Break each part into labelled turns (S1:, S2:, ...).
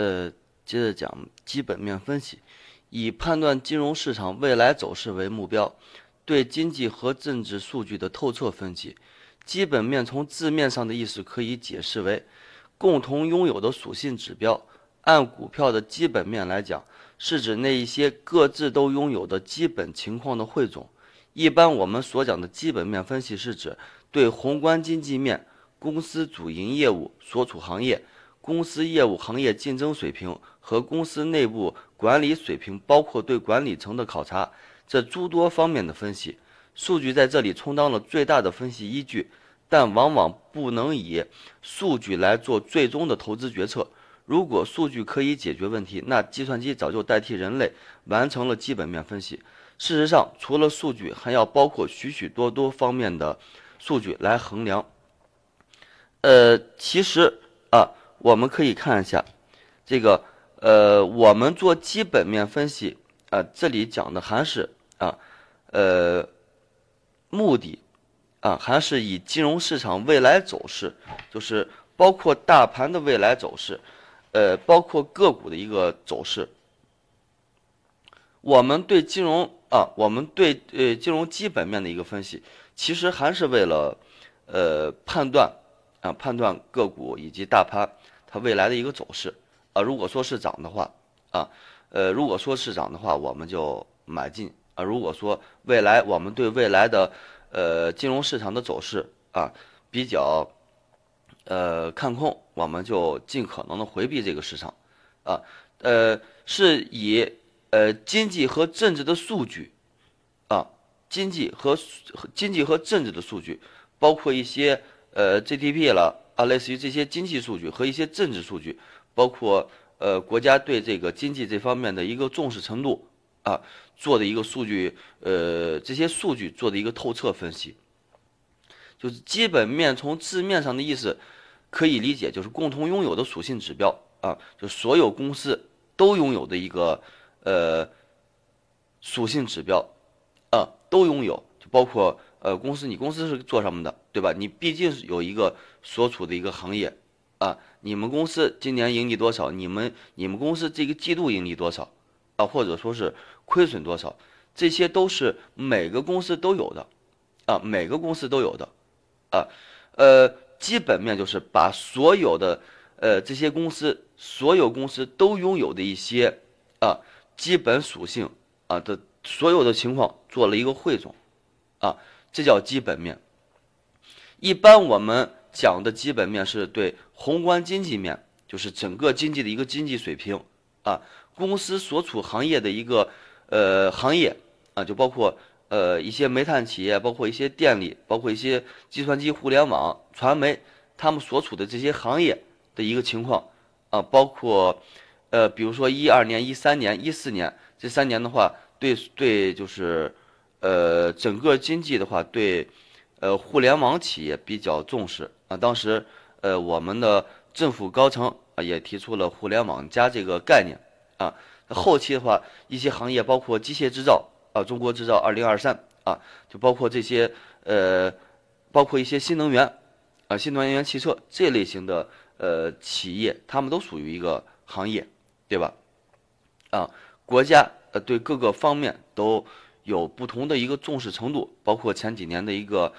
S1: 呃，接着讲基本面分析，以判断金融市场未来走势为目标，对经济和政治数据的透彻分析。基本面从字面上的意思可以解释为共同拥有的属性指标。按股票的基本面来讲，是指那一些各自都拥有的基本情况的汇总。一般我们所讲的基本面分析，是指对宏观经济面、公司主营业务所处行业、公司业务行业竞争水平和公司内部管理水平，包括对管理层的考察，这诸多方面的分析。数据在这里充当了最大的分析依据，但往往不能以数据来做最终的投资决策。如果数据可以解决问题，那计算机早就代替人类完成了基本面分析。事实上，除了数据，还要包括许许多多方面的数据来衡量。呃，其实啊，我们可以看一下这个，呃，我们做基本面分析啊，这里讲的还是啊，呃，目的啊，还是以金融市场未来走势，就是包括大盘的未来走势。呃，包括个股的一个走势，我们对金融啊，我们对呃金融基本面的一个分析，其实还是为了呃判断啊判断个股以及大盘它未来的一个走势啊。如果说是涨的话啊，呃如果说是涨的话，我们就买进啊。如果说未来我们对未来的呃金融市场的走势啊比较。呃，看空，我们就尽可能的回避这个市场，啊，呃，是以呃经济和政治的数据，啊，经济和经济和政治的数据，包括一些呃 GDP 了啊，类似于这些经济数据和一些政治数据，包括呃国家对这个经济这方面的一个重视程度啊，做的一个数据，呃，这些数据做的一个透彻分析。就是基本面从字面上的意思，可以理解就是共同拥有的属性指标啊，就所有公司都拥有的一个呃属性指标啊，都拥有，就包括呃公司，你公司是做什么的，对吧？你毕竟是有一个所处的一个行业啊，你们公司今年盈利多少？你们你们公司这个季度盈利多少啊？或者说是亏损多少？这些都是每个公司都有的啊，每个公司都有的。啊，呃，基本面就是把所有的呃这些公司，所有公司都拥有的一些啊基本属性啊的所有的情况做了一个汇总，啊，这叫基本面。一般我们讲的基本面是对宏观经济面，就是整个经济的一个经济水平啊，公司所处行业的一个呃行业啊，就包括。呃，一些煤炭企业，包括一些电力，包括一些计算机、互联网、传媒，他们所处的这些行业的一个情况啊，包括呃，比如说一二年、一三年、一四年这三年的话，对对，就是呃，整个经济的话，对呃，互联网企业比较重视啊。当时呃，我们的政府高层啊也提出了“互联网加”这个概念啊。后期的话，一些行业包括机械制造。啊，中国制造二零二三啊，就包括这些呃，包括一些新能源啊，新能源汽车这类型的呃企业，他们都属于一个行业，对吧？啊，国家呃对各个方面都有不同的一个重视程度，包括前几年的一个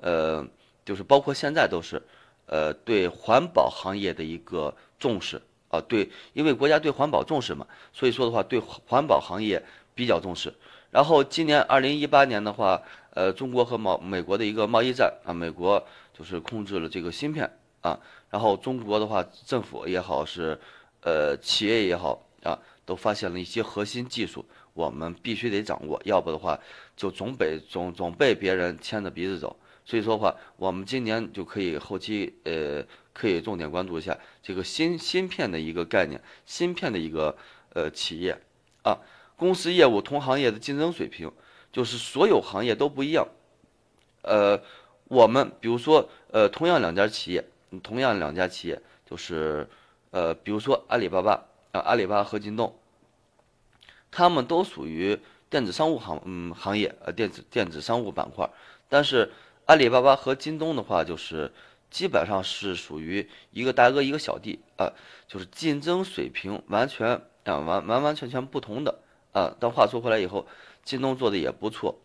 S1: 呃，就是包括现在都是呃对环保行业的一个重视啊，对，因为国家对环保重视嘛，所以说的话对环保行业比较重视。然后今年二零一八年的话，呃，中国和贸美国的一个贸易战啊，美国就是控制了这个芯片啊，然后中国的话，政府也好是，呃，企业也好啊，都发现了一些核心技术，我们必须得掌握，要不的话就总被总总被别人牵着鼻子走。所以说的话，我们今年就可以后期呃，可以重点关注一下这个芯芯片的一个概念，芯片的一个呃企业啊。公司业务同行业的竞争水平，就是所有行业都不一样。呃，我们比如说，呃，同样两家企业，同样两家企业，就是呃，比如说阿里巴巴啊，阿里巴巴和京东，他们都属于电子商务行嗯行业呃电子电子商务板块，但是阿里巴巴和京东的话，就是基本上是属于一个大哥一个小弟啊，就是竞争水平完全啊完完完全全不同的啊。但话说回来以后，京东做的也不错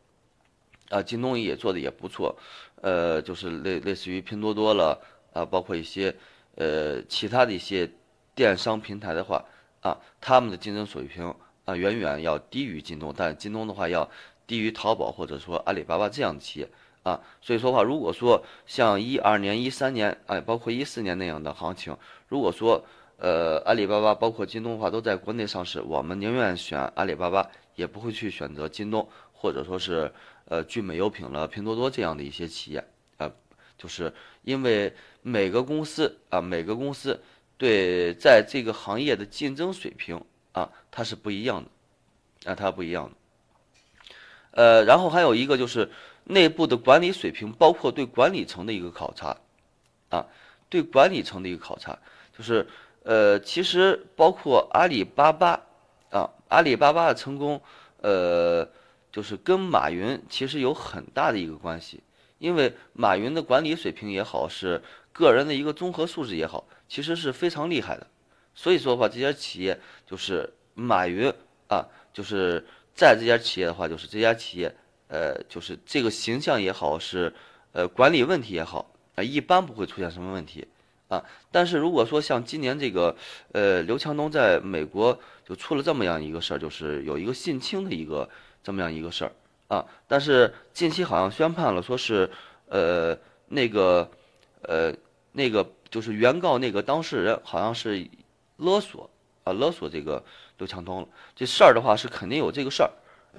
S1: 啊，京东也做的也不错，呃，就是类类似于拼多多了啊，包括一些呃其他的一些电商平台的话啊，他们的竞争水平啊远远要低于京东，但京东的话要低于淘宝或者说阿里巴巴这样的企业。啊，所以说话，如果说像一二年、一三年，哎，包括一四年那样的行情，如果说呃阿里巴巴包括京东的话都在国内上市，我们宁愿选阿里巴巴，也不会去选择京东或者说是呃聚美优品了、拼多多这样的一些企业啊，就是因为每个公司啊，每个公司对在这个行业的竞争水平啊，它是不一样的，啊，它不一样的。呃，然后还有一个就是。内部的管理水平，包括对管理层的一个考察，啊，对管理层的一个考察，就是，呃，其实包括阿里巴巴，啊，阿里巴巴的成功，呃，就是跟马云其实有很大的一个关系，因为马云的管理水平也好，是个人的一个综合素质也好，其实是非常厉害的，所以说的话，这家企业就是马云啊，就是在这家企业的话，就是这家企业。呃，就是这个形象也好，是呃管理问题也好啊，一般不会出现什么问题啊。但是如果说像今年这个呃刘强东在美国就出了这么样一个事儿，就是有一个性侵的一个这么样一个事儿啊。但是近期好像宣判了，说是呃那个呃那个就是原告那个当事人好像是勒索啊勒索这个刘强东了。这事儿的话是肯定有这个事儿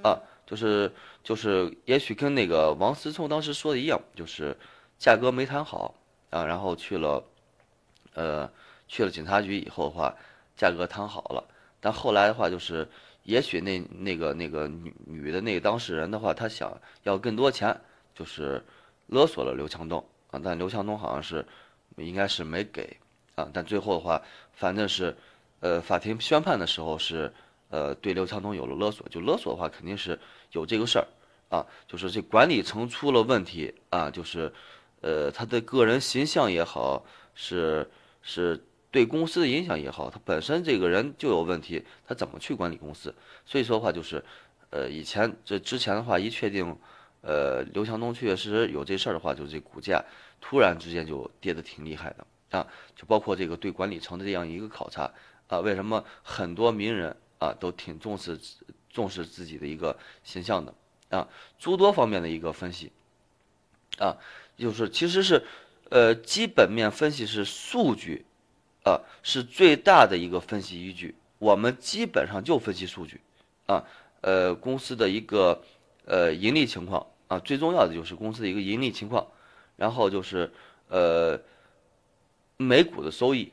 S1: 啊。就是就是，也许跟那个王思聪当时说的一样，就是价格没谈好啊，然后去了，呃，去了警察局以后的话，价格谈好了，但后来的话就是，也许那那个那个女女的那个当事人的话，她想要更多钱，就是勒索了刘强东但刘强东好像是应该是没给啊，但最后的话，反正是，呃，法庭宣判的时候是。呃，对刘强东有了勒索，就勒索的话，肯定是有这个事儿啊，就是这管理层出了问题啊，就是，呃，他的个人形象也好，是是对公司的影响也好，他本身这个人就有问题，他怎么去管理公司？所以说的话，就是，呃，以前这之前的话，一确定，呃，刘强东确确实实有这事儿的话，就这股价突然之间就跌得挺厉害的。啊，就包括这个对管理层的这样一个考察啊，为什么很多名人？啊，都挺重视重视自己的一个形象的。啊，诸多方面的一个分析。啊，就是其实是呃基本面分析是数据啊是最大的一个分析依据，我们基本上就分析数据啊，呃公司的一个呃盈利情况。啊，最重要的就是公司的一个盈利情况，然后就是呃每股的收益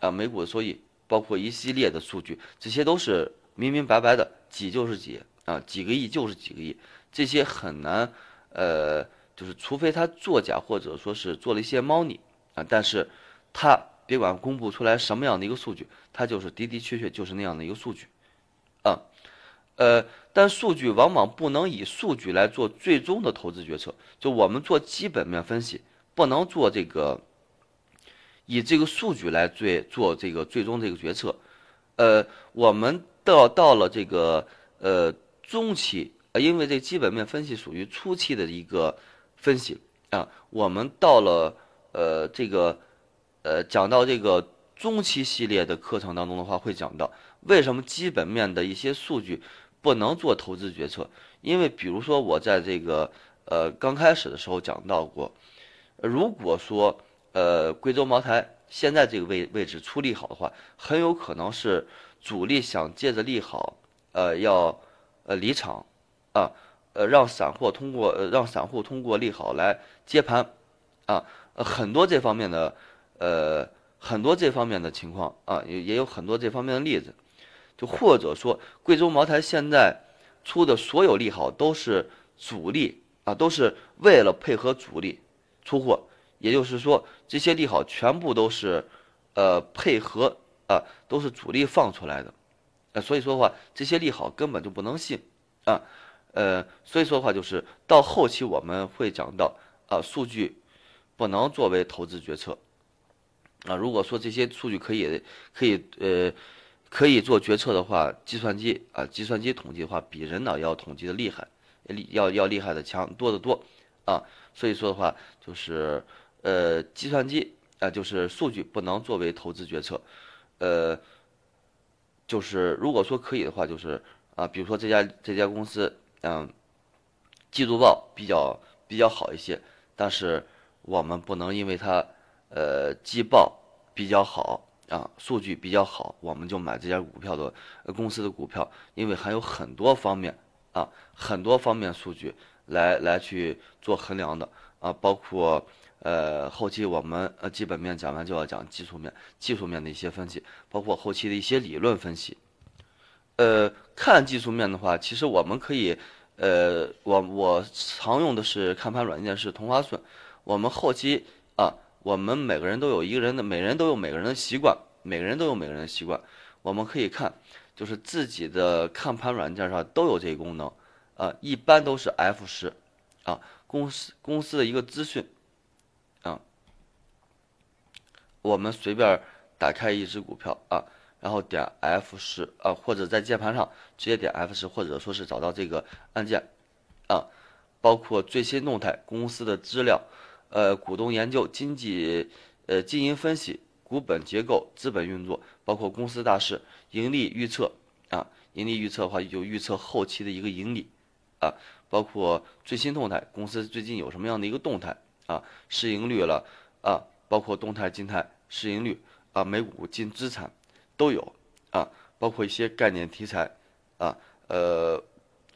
S1: 啊每股的收益。包括一系列的数据，这些都是明明白白的，几就是几啊，几个亿就是几个亿，这些很难，呃，就是除非他作假或者说是做了一些猫腻啊，但是他别管公布出来什么样的一个数据，他就是的的确确就是那样的一个数据，啊，呃，但数据往往不能以数据来做最终的投资决策，就我们做基本面分析，不能做这个。以这个数据来最做这个最终这个决策，呃，我们到到了这个呃中期，呃，因为这基本面分析属于初期的一个分析啊，我们到了呃这个呃讲到这个中期系列的课程当中的话，会讲到为什么基本面的一些数据不能做投资决策，因为比如说我在这个呃刚开始的时候讲到过，如果说。呃，贵州茅台现在这个位位置出利好的话，很有可能是主力想借着利好，呃，要呃离场，啊，呃，让散户通过呃让散户通过利好来接盘，啊，很多这方面的呃很多这方面的情况啊，也也有很多这方面的例子，就或者说贵州茅台现在出的所有利好都是主力啊，都是为了配合主力出货。也就是说，这些利好全部都是，呃，配合啊，都是主力放出来的，呃，所以说的话，这些利好根本就不能信，啊，呃，所以说的话就是到后期我们会讲到啊，数据不能作为投资决策。啊，如果说这些数据可以可以呃可以做决策的话，计算机啊计算机统计的话，比人脑要统计的厉害，厉要要厉害的强多得多啊。所以说的话，就是呃计算机啊就是数据不能作为投资决策，呃就是如果说可以的话，就是啊比如说这家这家公司嗯季度报比较比较好一些，但是我们不能因为它。呃，季报比较好啊，数据比较好，我们就买这家股票的公司的股票，因为还有很多方面啊，很多方面数据来来去做衡量的啊，包括呃后期我们呃基本面讲完就要讲技术面，技术面的一些分析，包括后期的一些理论分析。呃，看技术面的话，其实我们可以，呃，我我常用的是看盘软件是同花顺，我们后期啊。我们每个人都有一个人的，每人都有每个人的习惯，每个人都有每个人的习惯。我们可以看，就是自己的看盘软件上都有这个功能，啊，一般都是 F 十，啊，公司公司的一个资讯，啊，我们随便打开一只股票啊，然后点 F 十啊，或者在键盘上直接点 F 十，或者说是找到这个按键，啊，包括最新动态、公司的资料。呃，股东研究、经济，呃，经营分析、股本结构、资本运作，包括公司大事、盈利预测啊，盈利预测的话就预测后期的一个盈利啊，包括最新动态，公司最近有什么样的一个动态啊，市盈率了啊，包括动态、静态市盈率啊，每股净资产都有啊，包括一些概念题材啊，呃，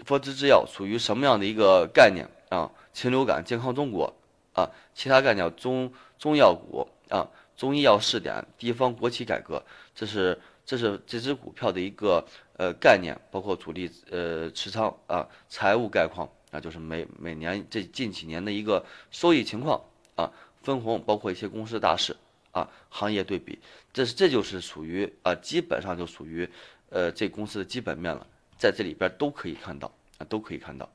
S1: 佛之制药属于什么样的一个概念啊？禽流感、健康中国。啊，其他概念中中药股啊，中医药试点，地方国企改革，这是这是这只股票的一个呃概念，包括主力呃持仓啊，财务概况啊，就是每每年这近几年的一个收益情况啊，分红，包括一些公司大事啊，行业对比，这是这就是属于啊，基本上就属于呃这公司的基本面了，在这里边都可以看到啊，都可以看到。